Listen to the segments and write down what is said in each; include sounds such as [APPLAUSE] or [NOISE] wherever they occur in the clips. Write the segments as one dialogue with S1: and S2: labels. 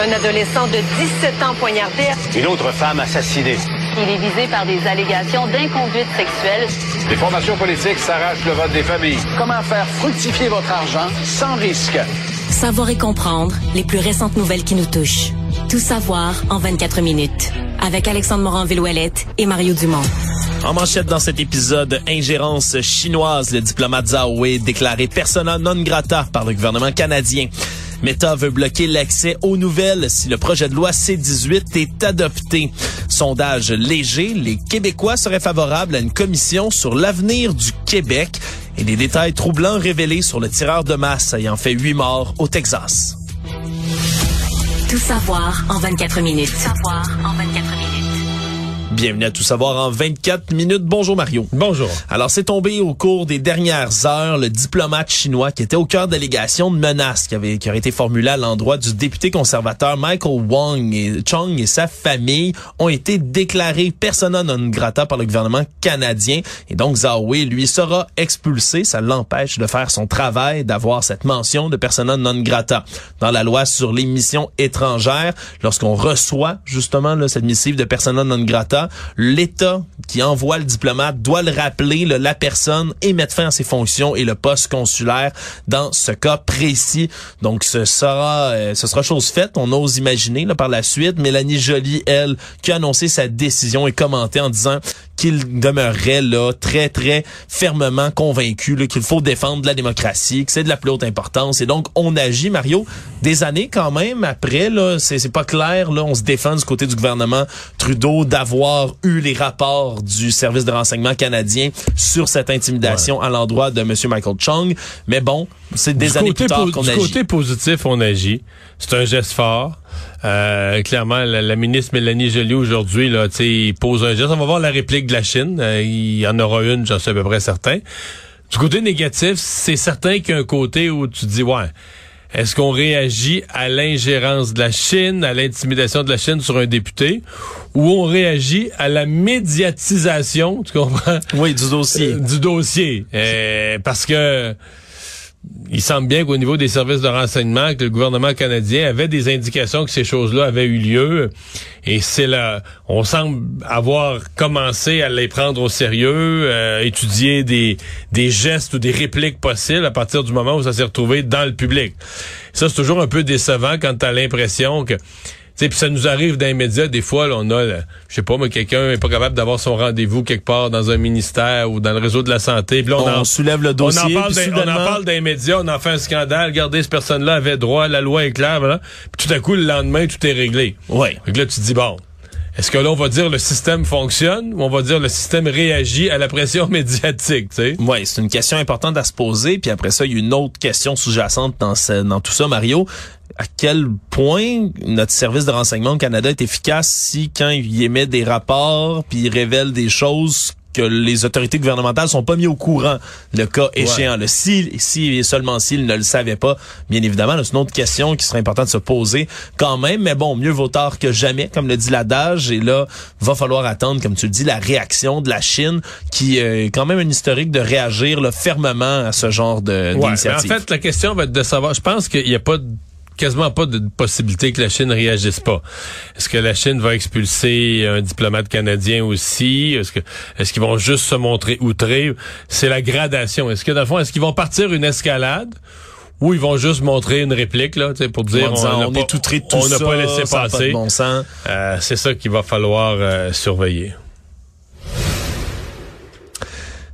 S1: Un adolescent de 17 ans poignardé.
S2: Une autre femme assassinée.
S3: Il est visé par des allégations d'inconduite sexuelle.
S4: Les formations politiques s'arrachent le vote des familles.
S5: Comment faire fructifier votre argent sans risque?
S6: Savoir et comprendre les plus récentes nouvelles qui nous touchent. Tout savoir en 24 minutes. Avec Alexandre Morin-Villouellette et Mario Dumont.
S7: En manchette dans cet épisode, ingérence chinoise, le diplomate Zhao Wei déclaré persona non grata par le gouvernement canadien. Meta veut bloquer l'accès aux nouvelles si le projet de loi C-18 est adopté. Sondage léger, les Québécois seraient favorables à une commission sur l'avenir du Québec et des détails troublants révélés sur le tireur de masse ayant fait huit morts au Texas.
S6: Tout savoir en 24 minutes. Tout savoir en 24 minutes.
S7: Bienvenue à Tout savoir en 24 minutes. Bonjour Mario.
S8: Bonjour.
S7: Alors, c'est tombé au cours des dernières heures le diplomate chinois qui était au cœur de l'allégation de menaces qui avait qui aurait été formulée à l'endroit du député conservateur Michael Wong et Chong et sa famille ont été déclarés persona non grata par le gouvernement canadien et donc Zhao Wei lui sera expulsé, ça l'empêche de faire son travail d'avoir cette mention de persona non grata dans la loi sur les missions étrangères lorsqu'on reçoit justement là, cette missive de persona non grata l'État qui envoie le diplomate doit le rappeler, la personne, et mettre fin à ses fonctions et le poste consulaire dans ce cas précis. Donc, ce sera, euh, ce sera chose faite. On ose imaginer là, par la suite. Mélanie Joly, elle, qui a annoncé sa décision et commenté en disant qu'il demeurerait là très, très fermement convaincu qu'il faut défendre la démocratie, que c'est de la plus haute importance. Et donc, on agit, Mario, des années quand même après. là C'est pas clair. là On se défend du côté du gouvernement Trudeau d'avoir eu les rapports du service de renseignement canadien sur cette intimidation à l'endroit de M. Michael Chung. Mais bon, c'est des années plus tard qu'on agit.
S8: Du côté positif, on agit. C'est un geste fort. Euh, clairement, la, ministre Mélanie Joly aujourd'hui, là, pose un geste. On va voir la réplique de la Chine. Euh, il y en aura une, j'en suis à peu près certain. Du côté négatif, c'est certain qu'il y a un côté où tu dis, ouais, est-ce qu'on réagit à l'ingérence de la Chine, à l'intimidation de la Chine sur un député, ou on réagit à la médiatisation, tu comprends?
S7: Oui, du dossier.
S8: Euh, du dossier. Euh, parce que il semble bien qu'au niveau des services de renseignement, que le gouvernement canadien avait des indications que ces choses-là avaient eu lieu. Et c'est là, on semble avoir commencé à les prendre au sérieux, euh, étudier des, des gestes ou des répliques possibles à partir du moment où ça s'est retrouvé dans le public. Ça, c'est toujours un peu décevant quand tu l'impression que puis ça nous arrive dans les médias, des fois, là, on a, je sais pas, mais quelqu'un est pas capable d'avoir son rendez-vous quelque part dans un ministère ou dans le réseau de la santé.
S7: Puis là, on, soulève le dossier.
S8: On en parle, on en parle dans les médias, on en fait un scandale. Regardez, cette personne-là avait droit, la loi est claire, voilà. Puis tout à coup, le lendemain, tout est réglé.
S7: Ouais.
S8: Fait là, tu te dis, bon, est-ce que là, on va dire le système fonctionne ou on va dire le système réagit à la pression [LAUGHS] médiatique, tu sais?
S7: Oui, c'est une question importante à se poser. Puis après ça, il y a une autre question sous-jacente dans, dans tout ça, Mario à quel point notre service de renseignement au Canada est efficace si quand il émet des rapports puis il révèle des choses que les autorités gouvernementales sont pas mis au courant le cas échéant. Le si, si et seulement s'ils ne le savaient pas, bien évidemment, c'est une autre question qui serait importante de se poser quand même. Mais bon, mieux vaut tard que jamais, comme le dit l'adage. Et là, va falloir attendre, comme tu le dis, la réaction de la Chine, qui euh, est quand même un historique de réagir fermement à ce genre de
S8: en fait, la question va être de savoir. Je pense qu'il n'y a pas de quasiment pas de possibilité que la Chine réagisse pas. Est-ce que la Chine va expulser un diplomate canadien aussi? Est-ce que est-ce qu'ils vont juste se montrer outrés? C'est la gradation. Est-ce que dans le fond, est-ce qu'ils vont partir une escalade? Ou ils vont juste montrer une réplique là, pour dire
S7: on, est tout tout on n'a pas laissé passer? bon
S8: euh, c'est ça qu'il va falloir euh, surveiller.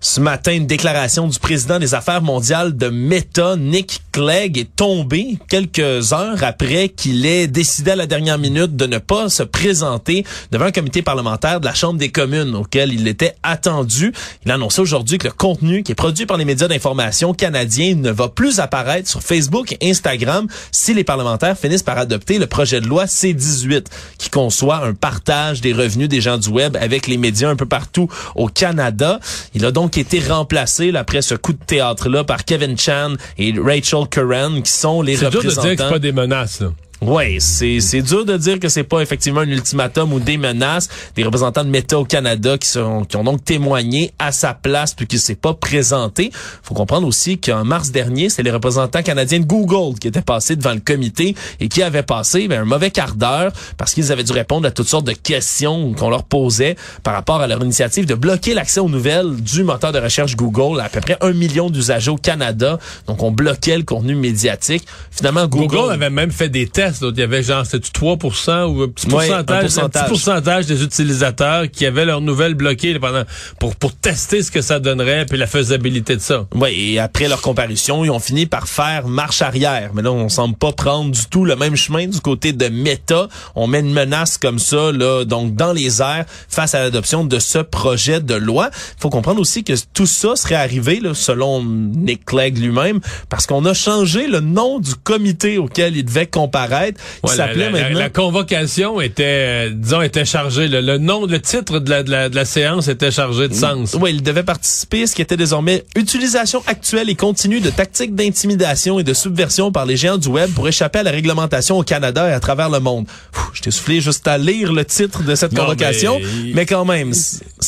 S7: Ce matin, une déclaration du président des Affaires mondiales de Meta, Nick Clegg, est tombée quelques heures après qu'il ait décidé à la dernière minute de ne pas se présenter devant un comité parlementaire de la Chambre des communes auquel il était attendu. Il a annoncé aujourd'hui que le contenu qui est produit par les médias d'information canadiens ne va plus apparaître sur Facebook et Instagram si les parlementaires finissent par adopter le projet de loi C-18 qui conçoit un partage des revenus des gens du web avec les médias un peu partout au Canada. Il a donc qui a été remplacé après ce coup de théâtre-là par Kevin Chan et Rachel Curran, qui sont les représentants.
S8: C'est dur de dire que c'est pas des menaces. Là.
S7: Oui, c'est dur de dire que c'est pas effectivement un ultimatum ou des menaces. Des représentants de Meta au Canada qui sont qui ont donc témoigné à sa place puis qui s'est pas présenté. Faut comprendre aussi qu'en mars dernier, c'est les représentants canadiens de Google qui étaient passés devant le comité et qui avaient passé ben, un mauvais quart d'heure parce qu'ils avaient dû répondre à toutes sortes de questions qu'on leur posait par rapport à leur initiative de bloquer l'accès aux nouvelles du moteur de recherche Google à, à peu près un million d'usagers au Canada. Donc on bloquait le contenu médiatique. Finalement Google
S8: avait même fait des tests. Il y avait genre, c'était 3 ou un petit pourcentage,
S7: un
S8: un
S7: pourcentage.
S8: petit pourcentage des utilisateurs qui avaient leurs nouvelles bloquées pendant, pour, pour tester ce que ça donnerait puis la faisabilité de ça?
S7: Oui, et après leur comparution, ils ont fini par faire marche arrière. Mais là, on semble pas prendre du tout le même chemin du côté de Meta. On met une menace comme ça, là, donc dans les airs, face à l'adoption de ce projet de loi. Il faut comprendre aussi que tout ça serait arrivé, là, selon Nick Clegg lui-même, parce qu'on a changé le nom du comité auquel il devait comparaître. Il
S8: Ouais,
S7: s'appelait
S8: la- la-
S7: maintenant...
S8: la convocation était, euh, disons, était chargée. Le, le nom, le titre de la, de la, de la séance était chargé de sens.
S7: Oui, il devait participer, ce qui était désormais utilisation actuelle et continue de tactiques d'intimidation et de subversion par les géants du web pour échapper à la réglementation au Canada et à travers le monde. Pfff, je t'ai soufflé juste à lire le titre de cette
S8: Non,
S7: convocation, mais,
S8: mais-
S7: quand même,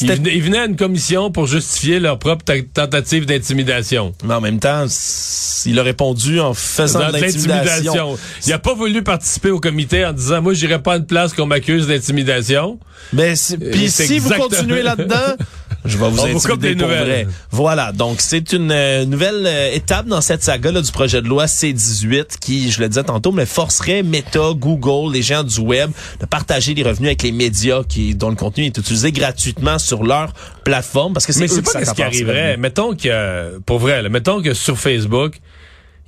S8: Ils venaient, ils venaient à une commission pour justifier leur propre ta- tentative d'intimidation.
S7: mais en même temps, il a répondu en faisant de l'intimidation.
S8: Il a pas voulu participer au comité en disant moi j'irai pas à une place qu'on m'accuse d'intimidation.
S7: Mais c'est- puis si vous continuez là-dedans, [LAUGHS] je vais vous
S8: On vous
S7: intimider
S8: des
S7: pour
S8: nouvelles.
S7: vrai. Voilà, donc c'est une euh, nouvelle euh, étape dans cette saga là, du projet de loi C18 qui, je le disais tantôt, mais forcerait Meta, Google, les gens du web de partager les revenus avec les médias qui dont le contenu est utilisé gratuitement sur leur plateforme parce que c'est
S8: Mais c'est pas ce qui arriverait. Mettons que, pour vrai, là, mettons que sur Facebook,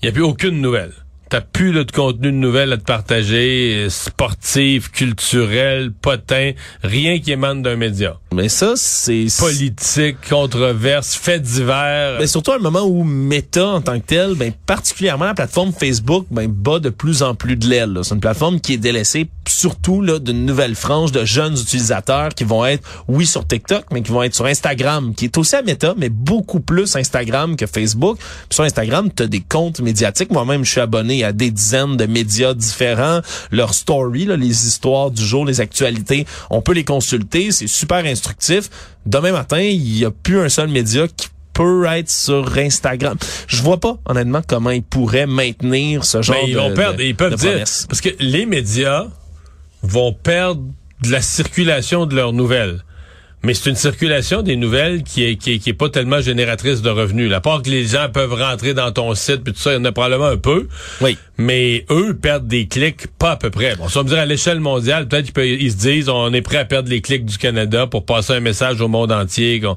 S8: il n'y a plus aucune nouvelle. T'as plus de contenu de nouvelles à te partager, euh, sportif, culturel, potin, rien qui émane d'un média.
S7: Mais ça c'est
S8: Politique, controverse, faits divers.
S7: Mais surtout à un moment où Meta en tant que tel, ben particulièrement la plateforme Facebook, ben bat de plus en plus de l'aile. C'est une plateforme qui est délaissée surtout là d'une nouvelle frange de jeunes utilisateurs qui vont être oui sur TikTok, mais qui vont être sur Instagram, qui est aussi à Meta, mais beaucoup plus Instagram que Facebook. Puis sur Instagram, tu as des comptes médiatiques. Moi-même, je suis abonné à des dizaines de médias différents. Leurs stories, là, les histoires du jour, les actualités, on peut les consulter. C'est super instructif. Demain matin, il y a plus un seul média qui peut être sur Instagram. Je vois pas, honnêtement, comment ils pourraient maintenir ce genre
S8: Mais ils
S7: de
S8: vont perdre,
S7: de-
S8: ils peuvent
S7: de
S8: dire,
S7: promesses.
S8: parce que les médias vont perdre de la circulation de leurs nouvelles. Mais c'est une circulation des nouvelles qui est, qui est, qui est pas tellement génératrice de revenus. À part que les gens peuvent rentrer dans ton site, puis tout ça, il y en a probablement un peu.
S7: Oui.
S8: Mais eux perdent des clics pas à peu près. Bon, ça me dire à l'échelle mondiale, peut-être qu'ils se disent on est prêt à perdre les clics du Canada pour passer un message au monde entier qu'on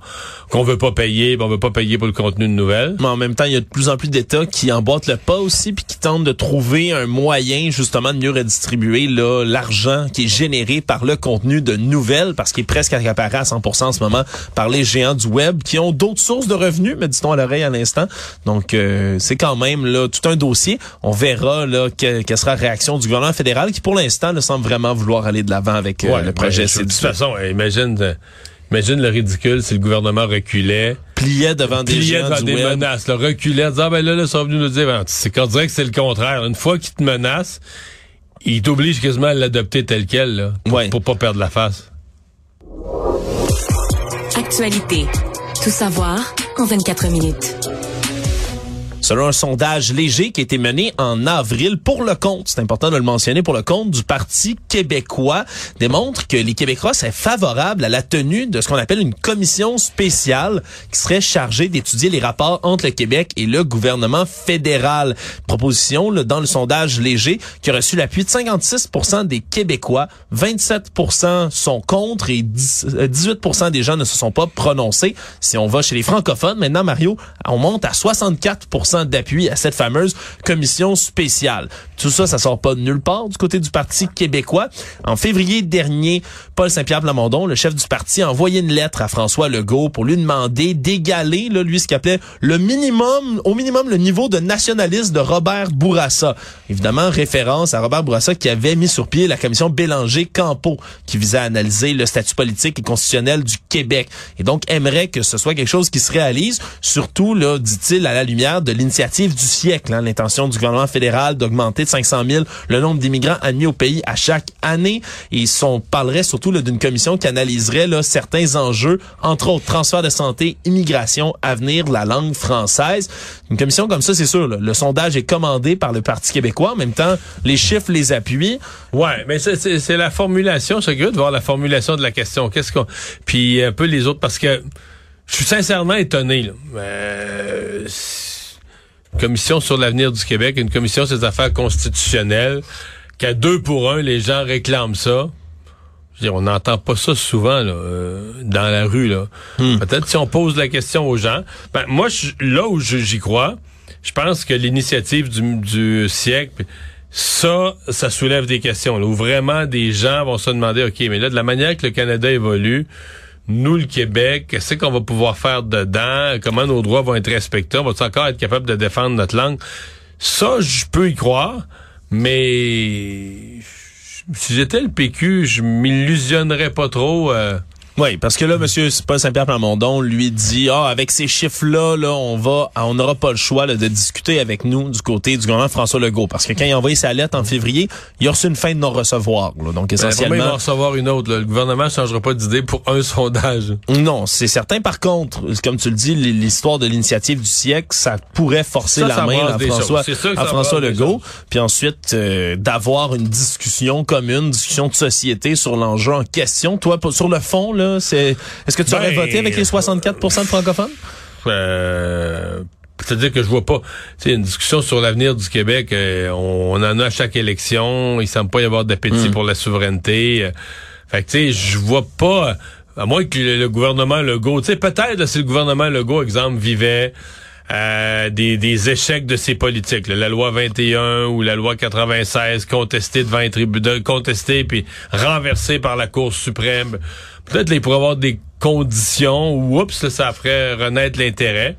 S8: qu'on veut pas payer, puis on veut pas payer pour le contenu de nouvelles.
S7: Mais en même temps, il y a de plus en plus d'États qui emboîtent le pas aussi puis qui tentent de trouver un moyen justement de mieux redistribuer là l'argent qui est généré par le contenu de nouvelles parce qu'il est presque accaparé à 100% en ce moment par les géants du web qui ont d'autres sources de revenus, me dit-on à l'oreille à l'instant. Donc euh, c'est quand même là tout un dossier. On verra là que- quelle sera la réaction du gouvernement fédéral qui pour l'instant ne semble vraiment vouloir aller de l'avant avec euh,
S8: Ouais,
S7: le projet
S8: ben,
S7: C18.
S8: De toute façon, euh, imagine, euh, imagine le ridicule si le gouvernement reculait,
S7: pliait devant des
S8: pliait devant
S7: du
S8: des
S7: web.
S8: menaces, là, reculait, disant, ah, ben là, là, ils sont venus nous dire, ben, c'est qu'on dirait que c'est le contraire. Une fois qu'ils te menacent, ils t'obligent quasiment à l'adopter tel quel, là, pour,
S7: Ouais.
S8: pour pas perdre la face.
S6: Actualité. Tout savoir en 24 minutes.
S7: Selon un sondage léger qui a été mené en avril pour le compte, c'est important de le mentionner, pour le compte du Parti québécois, démontre que les Québécois seraient favorables à la tenue de ce qu'on appelle une commission spéciale qui serait chargée d'étudier les rapports entre le Québec et le gouvernement fédéral. Proposition là, dans le sondage léger qui a reçu l'appui de 56% des Québécois, 27% sont contre et 10 euh, 18% des gens ne se sont pas prononcés. Si on va chez les francophones, maintenant Mario, on monte à 64 d'appui à cette fameuse commission spéciale. Tout ça, ça sort pas de nulle part du côté du Parti québécois. En février dernier, Paul Saint-Pierre Plamondon, le chef du parti, a envoyé une lettre à François Legault pour lui demander d'égaler, là, lui, ce qu'il appelait le minimum, au minimum, le niveau de nationalisme de Robert Bourassa. Évidemment, référence à Robert Bourassa qui avait mis sur pied la commission Bélanger-Campo, qui visait à analyser le statut politique et constitutionnel du Québec. Et donc, aimerait que ce soit quelque chose qui se réalise, surtout, là, dit-il, à la lumière de l'initiative du siècle, hein, l'intention du gouvernement fédéral d'augmenter de 500 000 le nombre d'immigrants admis au pays à chaque année. Et on parlerait surtout d'une commission qui analyserait là, certains enjeux, entre autres transfert de santé, immigration, avenir de la langue française. Une commission comme ça, c'est sûr, le sondage est commandé par le Parti québécois. En même temps, les chiffres les appuient.
S8: Ouais, mais c'est la formulation. Suis curieux de voir la formulation de la question. Qu'est-ce qu'on... Puis un peu les autres, parce que je suis sincèrement étonné. Là. Euh, commission sur l'avenir du Québec, une commission sur les affaires constitutionnelles, qu'à deux pour un, les gens réclament ça. Je on n'entend pas ça souvent là, euh, dans la rue. Là. Hmm. Peut-être si on pose la question aux gens. Ben, moi, là où j'y crois, je pense que l'initiative du, du siècle, ça, ça soulève des questions. Là, où vraiment des gens vont se demander, OK, mais là, de la manière que le Canada évolue, nous, le Québec, qu'est-ce qu'on va pouvoir faire dedans? Comment nos droits vont être respectés? On va encore être capable de défendre notre langue? Ça, je peux y croire, mais si j'étais le PQ, je m'illusionnerais pas trop. Euh,
S7: oui, parce que là, Monsieur Paul Saint-Pierre Plamondon lui dit, ah, avec ces chiffres-là, là, on va, on n'aura pas le choix de discuter avec nous du côté du gouvernement François Legault, parce que quand il a envoyé sa lettre en février, il a reçu une fin de non-recevoir. Donc ben, essentiellement, il
S8: va recevoir une autre. Le gouvernement ne changera pas d'idée pour un [LAUGHS] sondage.
S7: Non, c'est certain. Par contre, comme tu le dis, l'histoire de l'initiative du siècle, ça pourrait forcer la main à François, à François Legault, puis ensuite euh, d'avoir une discussion commune, une discussion de société sur l'enjeu en question. Toi, sur le fond, c'est est-ce que tu aurais ben, voté avec les 64% de francophones?
S8: Euh, c'est-à-dire que je vois pas, c'est une discussion sur l'avenir du Québec. Euh, on, en a à chaque élection. Il semble pas y avoir d'appétit hmm. pour la souveraineté. Euh, fait que tu sais, je vois pas, à moins que le, gouvernement Legault, tu sais, peut-être si le gouvernement Legault, exemple, vivait euh, des, des, échecs de ces politiques. La loi 21 ou la loi 96 contestée devant les tribunaux, contestée puis renversée par la Cour suprême. Peut-être qu'il pourrait avoir des conditions où, oups, ça ferait renaître l'intérêt.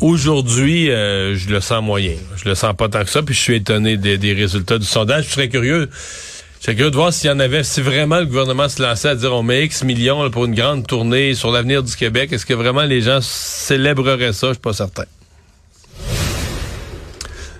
S8: Aujourd'hui, euh, je le sens moyen. Je le sens pas tant que ça, puis je suis étonné des, résultats du sondage. Je serais curieux c'est curieux de voir s'il y en avait, si vraiment le gouvernement se lançait à dire on met X millions pour une grande tournée sur l'avenir du Québec, est-ce que vraiment les gens célébreraient ça? Je suis pas certain.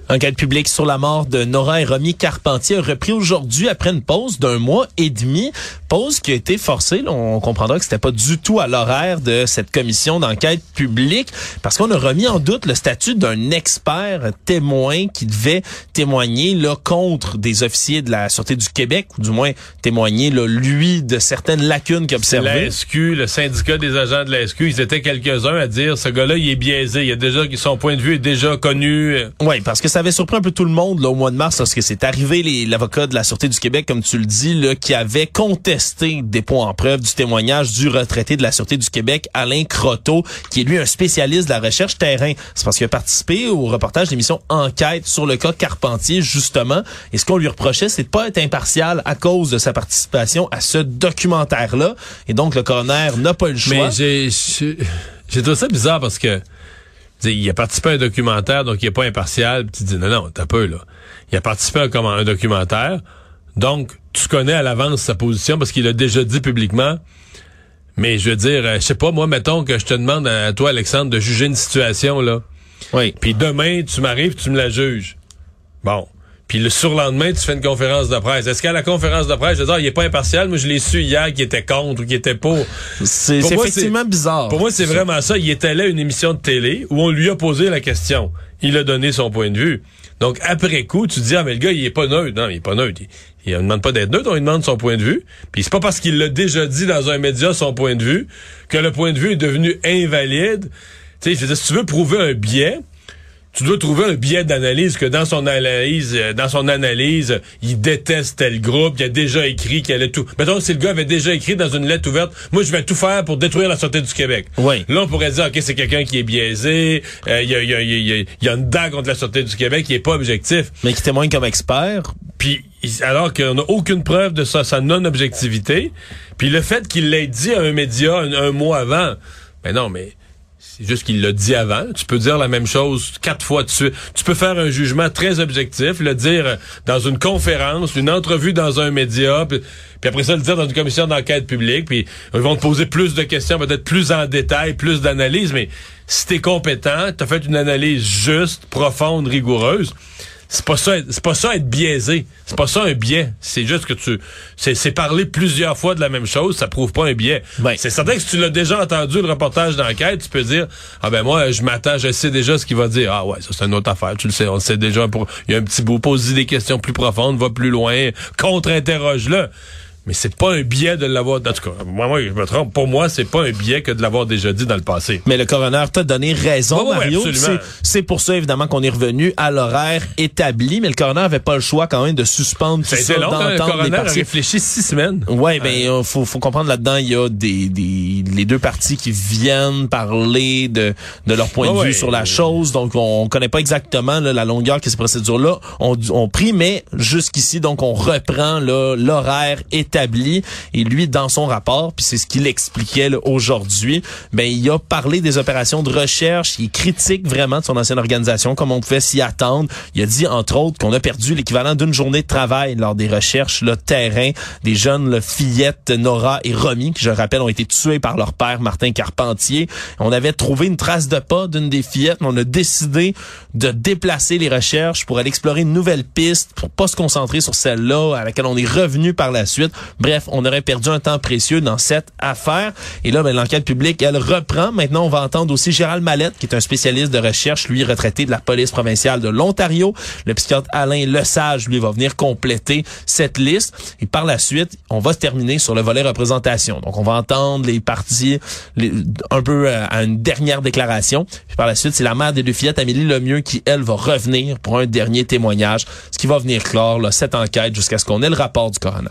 S7: Enquête publique sur la mort de Nora et Romy Carpentier a repris aujourd'hui après une pause d'un mois et demi. Pause qui a été forcée. on comprendra que c'était pas du tout à l'horaire de cette commission d'enquête publique parce qu'on a remis en doute le statut d'un expert témoin qui devait témoigner là, contre des officiers de la Sûreté du Québec ou du moins témoigner là, lui de certaines lacunes qu'il observait.
S8: La SQ, le syndicat des agents de la SQ, ils étaient quelques-uns à dire ce gars-là il est biaisé. Il a déjà son point de vue est déjà connu.
S7: Oui, parce que ça avait surpris un peu tout le monde là, au mois de mars lorsque c'est arrivé l'avocat de la Sûreté du Québec, comme tu le dis, là, qui avait contesté des points en preuve du témoignage du retraité de la Sûreté du Québec, Alain Croteau, qui est lui un spécialiste de la recherche terrain. C'est parce qu'il a participé au reportage de l'émission Enquête sur le cas Carpentier, justement. Et ce qu'on lui reprochait, c'est de pas être impartial à cause de sa participation à ce documentaire-là. Et donc, le coroner n'a pas le choix.
S8: Mais j'ai, j'ai trouvé ça bizarre parce que il a participé à un documentaire, donc il est pas impartial. tu dis, non, non, t'as peu, là. Il a participé à un, documentaire, donc tu connais à l'avance sa position parce qu'il a déjà dit publiquement. Mais je veux dire, euh, je sais pas, moi, mettons que je te demande à toi, Alexandre, de juger une situation, là.
S7: Oui.
S8: Puis demain, tu m'arrives, tu me la juges. Bon. Puis le surlendemain, tu fais une conférence de presse. Est-ce qu'à la conférence de presse, je veux dire, il est pas impartial, moi je l'ai su hier qu'il était contre ou qu'il était pour.
S7: C'est effectivement bizarre.
S8: Pour moi, c'est vraiment ça. Il était là à une émission de télé où on lui a posé la question. Il a donné son point de vue. Donc après coup, tu te dis ah mais le gars il est pas neutre. Non, il est pas neutre. Il, ne demande pas d'être neutre, on lui demande son point de vue. Puis c'est pas parce qu'il l'a déjà dit dans un média son point de vue que le point de vue est devenu invalide. Tu sais, si tu veux prouver un biais, tu dois trouver un biais d'analyse que dans son analyse, euh, dans son analyse, il déteste tel groupe, il a déjà écrit qu'elle est tout. Mettons, si le gars avait déjà écrit dans une lettre ouverte, moi je vais tout faire pour détruire la santé du Québec.
S7: Oui.
S8: Là, on pourrait dire, ok, c'est quelqu'un qui est biaisé, euh, il y, a, y, a, y, y, a, une dague contre la santé du Québec, qui est pas objectif.
S7: Mais qui témoigne comme expert.
S8: Puis alors qu'on n'a aucune preuve de sa non-objectivité. Puis le fait qu'il l'ait dit à un média un, mois avant, ben non, mais C'est juste qu'il l'a dit avant. Tu peux dire la même chose quatre fois de suite. Tu peux faire un jugement très objectif, le dire dans une conférence, une entrevue dans un média, puis, après ça le dire dans une commission d'enquête publique, puis ils vont te poser plus de questions, peut-être plus en détail, plus d'analyse, mais si t'es compétent, t'as fait une analyse juste, profonde, rigoureuse, c'est pas ça, c'est pas ça être biaisé. C'est pas ça un biais. C'est juste que tu, c'est, parler plusieurs fois de la même chose, ça prouve pas un biais. C'est certain que si tu l'as déjà entendu le reportage d'enquête, tu peux dire, ah ben moi, je m'attends, je sais déjà ce qu'il va dire. Ah ouais, ça c'est une autre affaire. Tu le sais, on le sait déjà. Pour, il y a un petit bout, pose des questions plus profondes, va plus loin, contre-interroge-le mais c'est pas un biais de l'avoir. En tout cas, moi, moi, je me trompe. Pour moi, c'est pas un biais que de l'avoir déjà dit dans le passé.
S7: Mais le coroner t'a donné raison, Mario. c'est pour ça, évidemment, qu'on est revenu à l'horaire établi. Mais le coroner avait pas le choix quand même de suspendre tout ça,
S8: long, hein, Le coroner a réfléchi six semaines.
S7: Ouais, ben il faut, faut comprendre là-dedans, il y a des, des les deux parties qui viennent parler de de leur point de vue sur la chose. Donc on connaît pas exactement la longueur que ces procédures-là ont, ont pris, mais jusqu'ici, donc on reprend l'horaire établi et lui, dans son rapport, puis c'est ce qu'il expliquait aujourd'hui, ben il a parlé des opérations de recherche. Il critique vraiment de son ancienne organisation, comme on pouvait s'y attendre. Il a dit entre autres qu'on a perdu l'équivalent d'une journée de travail lors des recherches le terrain des jeunes le fillettes Nora et Romy, qui je rappelle ont été tués par leur père Martin Carpentier. On avait trouvé une trace de pas d'une des fillettes, mais on a décidé de déplacer les recherches pour aller explorer une nouvelle piste, pour pas se concentrer sur celle-là à laquelle on est revenu par la suite. Bref, on aurait perdu un temps précieux dans cette affaire. Et là, ben, l'enquête publique, elle reprend. Maintenant, on va entendre aussi Gérald Mallette, qui est un spécialiste de recherche, lui retraité de la police provinciale de l'Ontario. Le psychiatre Alain Lesage, lui, va venir compléter cette liste. Et par la suite, on va se terminer sur le volet représentation. Donc, on va entendre les parties un peu euh, à une dernière déclaration. Puis par la suite, c'est la mère des deux fillettes, Amélie Lemieux, qui, elle, va revenir pour un dernier témoignage, ce qui va venir clore là, cette enquête jusqu'à ce qu'on ait le rapport du coroner.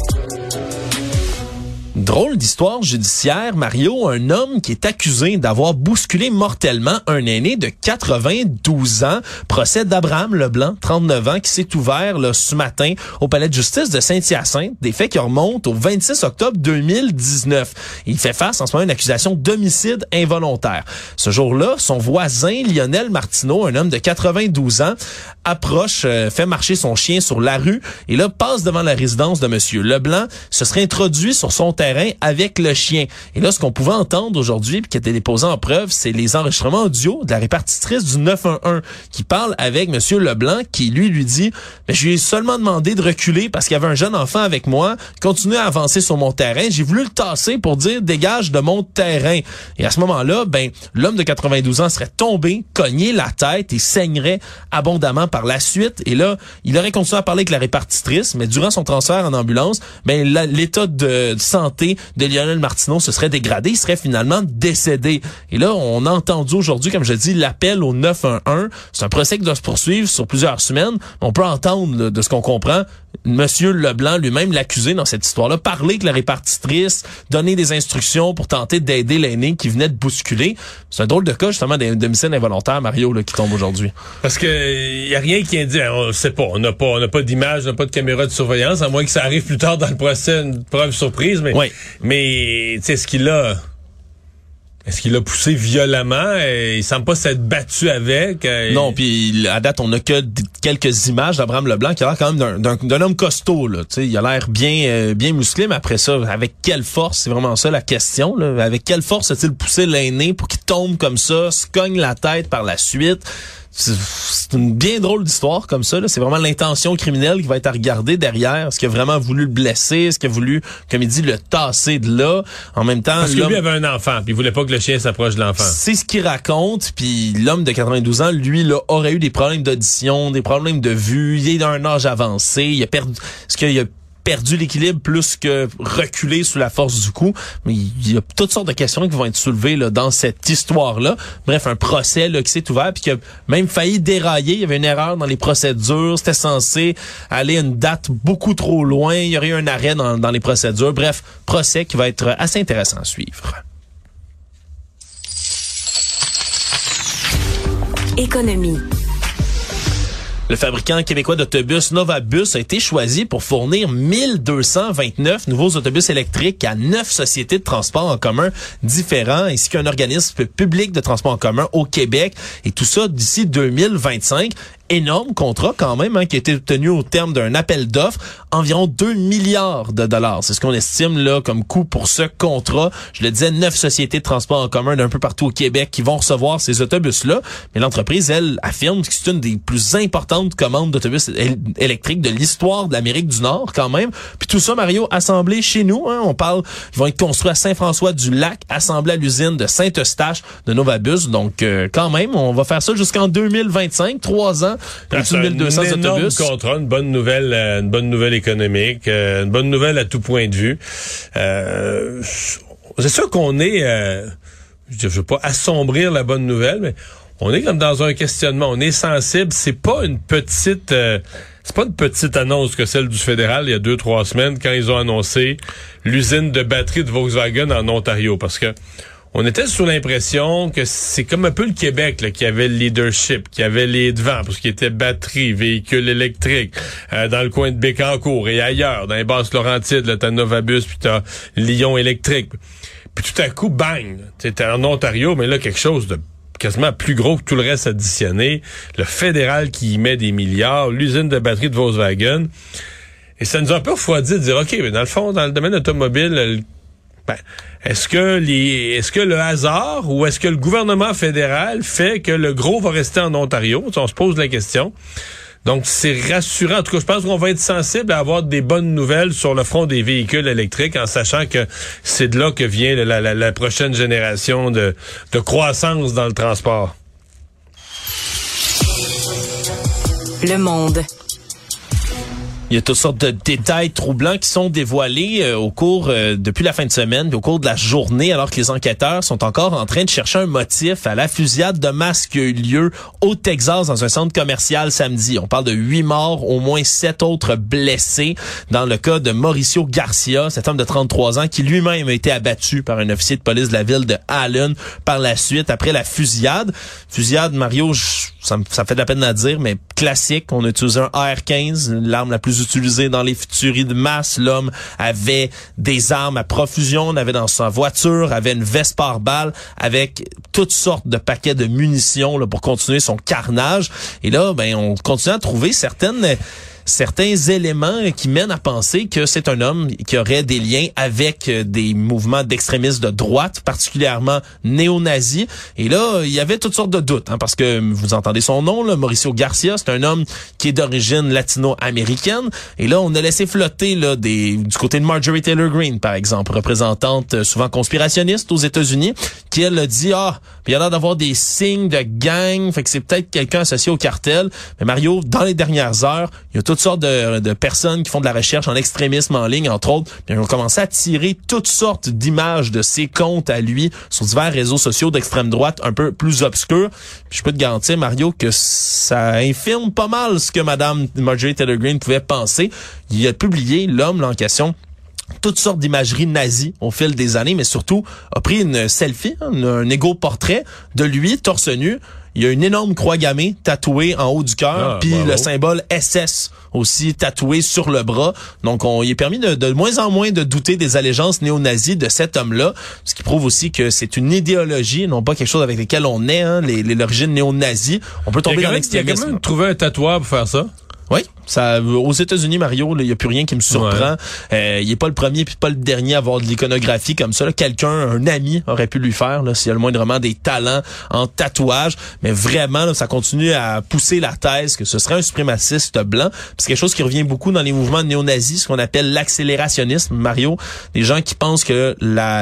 S7: Drôle d'histoire judiciaire, Mario, un homme qui est accusé d'avoir bousculé mortellement un aîné de 92 ans. Procès d'Abraham Leblanc, 39 ans, qui s'est ouvert là, ce matin au palais de justice de Saint-Hyacinthe. Des faits qui remontent au 26 octobre 2019. Il fait face en ce moment à une accusation d'homicide involontaire. Ce jour-là, son voisin Lionel Martineau, un homme de 92 ans, approche, euh, fait marcher son chien sur la rue et là passe devant la résidence de Monsieur Leblanc. Se serait introduit sur son avec le chien. Et là, ce qu'on pouvait entendre aujourd'hui, puis qui était déposé en preuve, c'est les enregistrements audio de la répartitrice du 911 qui parle avec Monsieur Leblanc, qui lui lui dit, mais je lui ai seulement demandé de reculer parce qu'il y avait un jeune enfant avec moi, continue à avancer sur mon terrain. J'ai voulu le tasser pour dire dégage de mon terrain. Et à ce moment-là, ben l'homme de 92 ans serait tombé, cogné la tête et saignerait abondamment par la suite. Et là, il aurait continué à parler avec la répartitrice, mais durant son transfert en ambulance, ben l'état de santé de Lionel Martineau se serait dégradé, il serait finalement décédé. Et là, on a entendu aujourd'hui, comme je dis, l'appel au 911. C'est un procès qui doit se poursuivre sur plusieurs semaines. On peut entendre, de ce qu'on comprend, Monsieur Leblanc lui-même l'accusé dans cette histoire-là, parler avec la répartitrice, donner des instructions pour tenter d'aider l'aîné qui venait de bousculer. C'est un drôle de cas justement d'un domicile involontaire, Mario, là, qui tombe aujourd'hui.
S8: Parce que y a rien qui indique, on sait pas, on n'a pas, on n'a pas d'image, on n'a pas de caméra de surveillance, à moins que ça arrive plus tard dans le procès, une preuve surprise, mais, mais tu sais ce qu'il a est-ce qu'il a poussé violemment? Et il semble pas s'être battu avec.
S7: Non, puis à date, on n'a que quelques images d'Abraham Leblanc qui a l'air quand même d'un homme costaud. Là. il a l'air bien euh, bien musclé, mais après ça, avec quelle force? C'est vraiment ça la question. Avec quelle force a-t-il poussé l'aîné pour qu'il tombe comme ça, se cogne la tête par la suite? C'est une bien drôle d'histoire comme ça. C'est vraiment l'intention criminelle qui va être à regarder derrière. Est-ce qu'il a vraiment voulu le blesser? Est-ce qu'il a voulu, comme il dit, le tasser de là? En même temps,
S8: Parce que lui avait un enfant, puis il voulait pas que le chien s'approche de l'enfant.
S7: C'est ce qu'il raconte, puis l'homme de 92 ans, lui, là, aurait eu des problèmes d'audition, des problèmes de vue, il est d'un âge avancé, il a perdu... Est-ce qu'il a perdu l'équilibre plus que reculé sous la force du coup. Mais il y a toutes sortes de questions qui vont être soulevées là, dans cette histoire-là. Bref, un procès qui s'est ouvert puis qui a même failli dérailler. Il y avait une erreur dans les procédures. C'était censé aller à une date beaucoup trop loin. Il y aurait eu un arrêt dans, dans les procédures. Bref, procès qui va être assez intéressant à suivre.
S6: Économie.
S7: Le fabricant québécois d'autobus Novabus a été choisi pour fournir 1229 nouveaux autobus électriques à neuf sociétés de transport en commun différents, ainsi qu'un organisme public de transport en commun au Québec. Et tout ça d'ici 2025 énorme contrat quand même hein, qui a été obtenu au terme d'un appel d'offres, environ 2 milliards de dollars. C'est ce qu'on estime là comme coût pour ce contrat. Je le disais, neuf sociétés de transport en commun d'un peu partout au Québec qui vont recevoir ces autobus-là. Mais l'entreprise, elle, affirme que c'est une des plus importantes commandes d'autobus électriques de l'histoire de l'Amérique du Nord quand même. Puis tout ça, Mario, assemblé chez nous. Hein, on parle, ils vont être construits à Saint-François-du-Lac, assemblés à l'usine de Saint-Eustache de Novabus. Donc euh, quand même, on va faire ça jusqu'en 2025, trois ans
S8: c'est un énorme contrat, une bonne nouvelle, euh, une bonne nouvelle économique, euh, une bonne nouvelle à tout point de vue. Euh, c'est sûr qu'on est, je veux pas assombrir la bonne nouvelle, mais on est comme dans un questionnement. On est sensible. C'est pas une petite, c'est pas une petite annonce que celle du fédéral il y a deux trois semaines quand ils ont annoncé l'usine de batterie de Volkswagen en Ontario, parce que on était sous l'impression que c'est comme un peu le Québec qui avait le leadership, qui avait les devants, parce qu'il était batterie, véhicules électriques, euh, dans le coin de Bécancourt et ailleurs, dans les basses Laurentides, là, t'as Novabus, puis t'as Lyon électrique. Puis tout à coup, bang, t'es en Ontario, mais là, quelque chose de quasiment plus gros que tout le reste additionné. Le fédéral qui y met des milliards, l'usine de batterie de Volkswagen. Et ça nous a un peu refroidi de dire, OK, mais dans le fond, dans le domaine automobile, est-ce que le hasard ou est-ce que le gouvernement fédéral fait que le gros va rester en Ontario? On se pose la question. Donc, c'est rassurant. En tout cas, je pense qu'on va être sensible à avoir des bonnes nouvelles sur le front des véhicules électriques en sachant que c'est de là que vient la, prochaine génération de croissance dans le transport.
S6: Le monde.
S7: Il y a toutes sortes de détails troublants qui sont dévoilés euh, au cours euh, depuis la fin de semaine, au cours de la journée, alors que les enquêteurs sont encore en train de chercher un motif à la fusillade de masse qui a eu lieu au Texas dans un centre commercial samedi. On parle de huit morts, au moins sept autres blessés dans le cas de Mauricio Garcia, cet homme de 33 ans qui lui-même a été abattu par un officier de police de la ville de Allen par la suite après la fusillade. Fusillade, Mario, ça fait de la peine à dire, mais classique. On a utilisé un AR-15, l'arme la plus utilisée dans les tueries de masse. L'homme avait des armes à profusion, on avait dans sa voiture, avait une veste par balle avec toutes sortes de paquets de munitions là, pour continuer son carnage. Et là, ben, on continue à trouver certaines certains éléments qui mènent à penser que c'est un homme qui aurait des liens avec euh, des mouvements d'extrémistes de droite, particulièrement néo-nazis. Et là, il y avait toutes sortes de doutes, hein, parce que vous entendez son nom, là, Mauricio Garcia, c'est un homme qui est d'origine latino-américaine. Et là, on a laissé flotter là, des, du côté de Marjorie Taylor Greene, par exemple, représentante euh, souvent conspirationniste aux États-Unis, qui elle a dit, ah, il y a l'air d'avoir des signes de gang, fait que c'est peut-être quelqu'un associé au cartel. Mais Mario, dans les dernières heures, toutes sortes de, personnes qui font de la recherche en extrémisme en ligne, entre autres, puis ont commencé à tirer toutes sortes d'images de ses comptes à lui sur divers réseaux sociaux d'extrême droite un peu plus obscurs. Je peux te garantir, Mario, que ça infirme pas mal ce que Madame Marjorie Taylor pouvait penser. Il a publié, l'homme en question, toutes sortes d'imageries nazies au fil des années, mais surtout a pris une selfie, un, un égo portrait de lui torse nu il y a une énorme croix gammée tatouée en haut du cœur, ah, puis le symbole SS aussi tatoué sur le bras. Donc, on y est permis de, de moins en moins de douter des allégeances néo-nazis de cet homme-là, ce qui prouve aussi que c'est une idéologie, non pas quelque chose avec lequel on est, hein, l'origine néo-nazie. On peut tomber dans l'extrémisme.
S8: Il a quand même trouvé un tatoueur pour faire ça.
S7: Oui, ça, aux États-Unis, Mario, il y a plus rien qui me surprend. Euh, il est pas le premier puis pas le dernier à avoir de l'iconographie comme ça. Quelqu'un, un ami, aurait pu lui faire s'il y a le moindrement des talents en tatouage. Mais vraiment, ça continue à pousser la thèse que ce serait un suprémaciste blanc. C'est quelque chose qui revient beaucoup dans les mouvements néo-nazis, ce qu'on appelle l'accélérationnisme, Mario. Des gens qui pensent que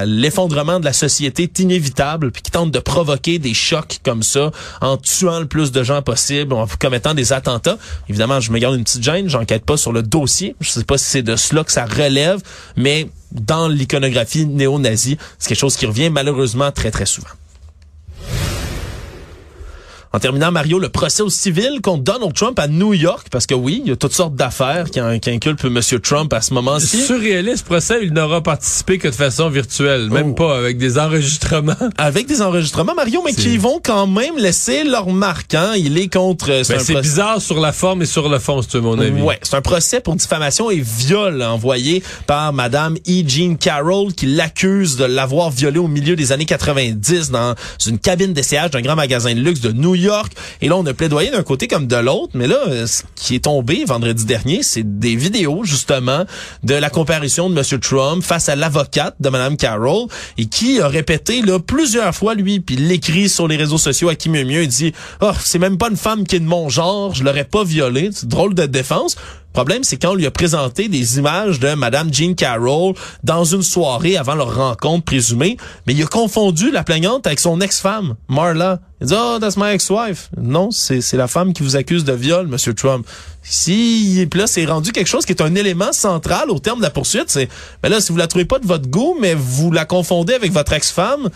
S7: l'effondrement de la société est inévitable puis qui tentent de provoquer des chocs comme ça en tuant le plus de gens possible, en commettant des attentats. Évidemment, je me garde une petite gêne, j'enquête pas sur le dossier. Je sais pas si c'est de cela que ça relève, mais dans l'iconographie néo-nazie, c'est quelque chose qui revient malheureusement très très souvent. En terminant, Mario, le procès au civil contre Donald Trump à New York, parce que oui, il y a toutes sortes d'affaires qui, qui inculpent M. Trump à ce moment-ci.
S8: Surréaliste procès, il n'aura participé que de façon virtuelle, même
S7: Oh.
S8: pas avec des enregistrements. [LAUGHS]
S7: Avec des enregistrements, Mario, mais qui vont quand même laisser leur marque. Hein? Il est contre... euh,
S8: Ben, c'est
S7: procès-
S8: bizarre sur la forme et sur le fond, c'est mon avis.
S7: Ouais, c'est un procès pour diffamation et viol envoyé par Madame E. Jean Carroll qui l'accuse de l'avoir violé au milieu des années 90 dans une cabine d'essayage d'un grand magasin de luxe de New York. Et là, on a plaidoyé d'un côté comme de l'autre. Mais là, euh, ce qui est tombé vendredi dernier, c'est des vidéos justement de la comparution de Monsieur Trump face à l'avocate de Madame Carroll et qui a répété là plusieurs fois lui puis l'écrit sur les réseaux sociaux à qui mieux mieux. Il dit oh c'est même pas une femme qui est de mon genre. Je l'aurais pas violée c'est drôle de défense le problème, c'est quand on lui a présenté des images de Madame Jean Carroll dans une soirée avant leur rencontre présumée, mais il a confondu la plaignante avec son ex-femme, Marla. Il dit, oh, that's my ex-wife. Non, c'est, la femme qui vous accuse de viol, Monsieur Trump. Si, puis là, c'est rendu quelque chose qui est un élément central au terme de la poursuite. C'est, mais là, si vous la trouvez pas de votre goût, mais vous la confondez avec votre ex-femme,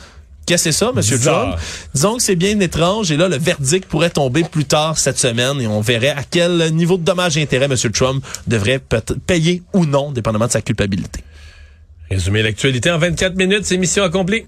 S7: Qu'est-ce que c'est ça, Monsieur. Trump? Disons que c'est bien étrange et là, le verdict pourrait tomber plus tard cette semaine et on verrait à quel niveau de dommages et intérêts M. Trump devrait payer ou non, dépendamment de sa culpabilité.
S8: Résumer l'actualité en 24 minutes, c'est mission accomplie.